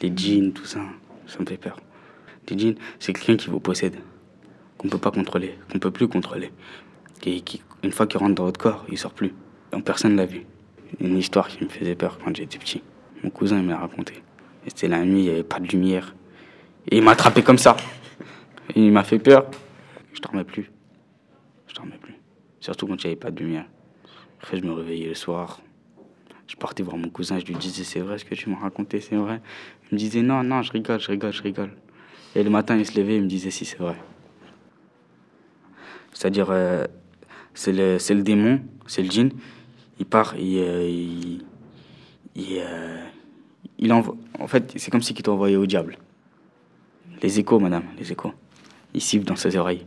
les djinns, tout ça, ça me fait peur. Les djinns, c'est quelqu'un qui vous possède, qu'on ne peut pas contrôler, qu'on ne peut plus contrôler. Et qui, une fois qu'il rentre dans votre corps, il sort plus. Donc personne ne l'a vu. Une histoire qui me faisait peur quand j'étais petit. Mon cousin il m'a raconté. C'était la nuit, il n'y avait pas de lumière. Et il m'a attrapé comme ça. Il m'a fait peur. Je dormais plus. Je dormais plus. Surtout quand il n'y avait pas de lumière. Après, je me réveillais le soir. Je partais voir mon cousin, je lui disais c'est vrai ce que tu m'as raconté, c'est vrai. Il me disait non, non, je rigole, je rigole, je rigole. Et le matin, il se levait, il me disait si c'est vrai. C'est-à-dire, euh, c'est le, le, démon, c'est le djinn. Il part, il, euh, il, il, euh, envoie. En fait, c'est comme si il t'envoyait au diable. Les échos, madame, les échos. Il siffle dans ses oreilles.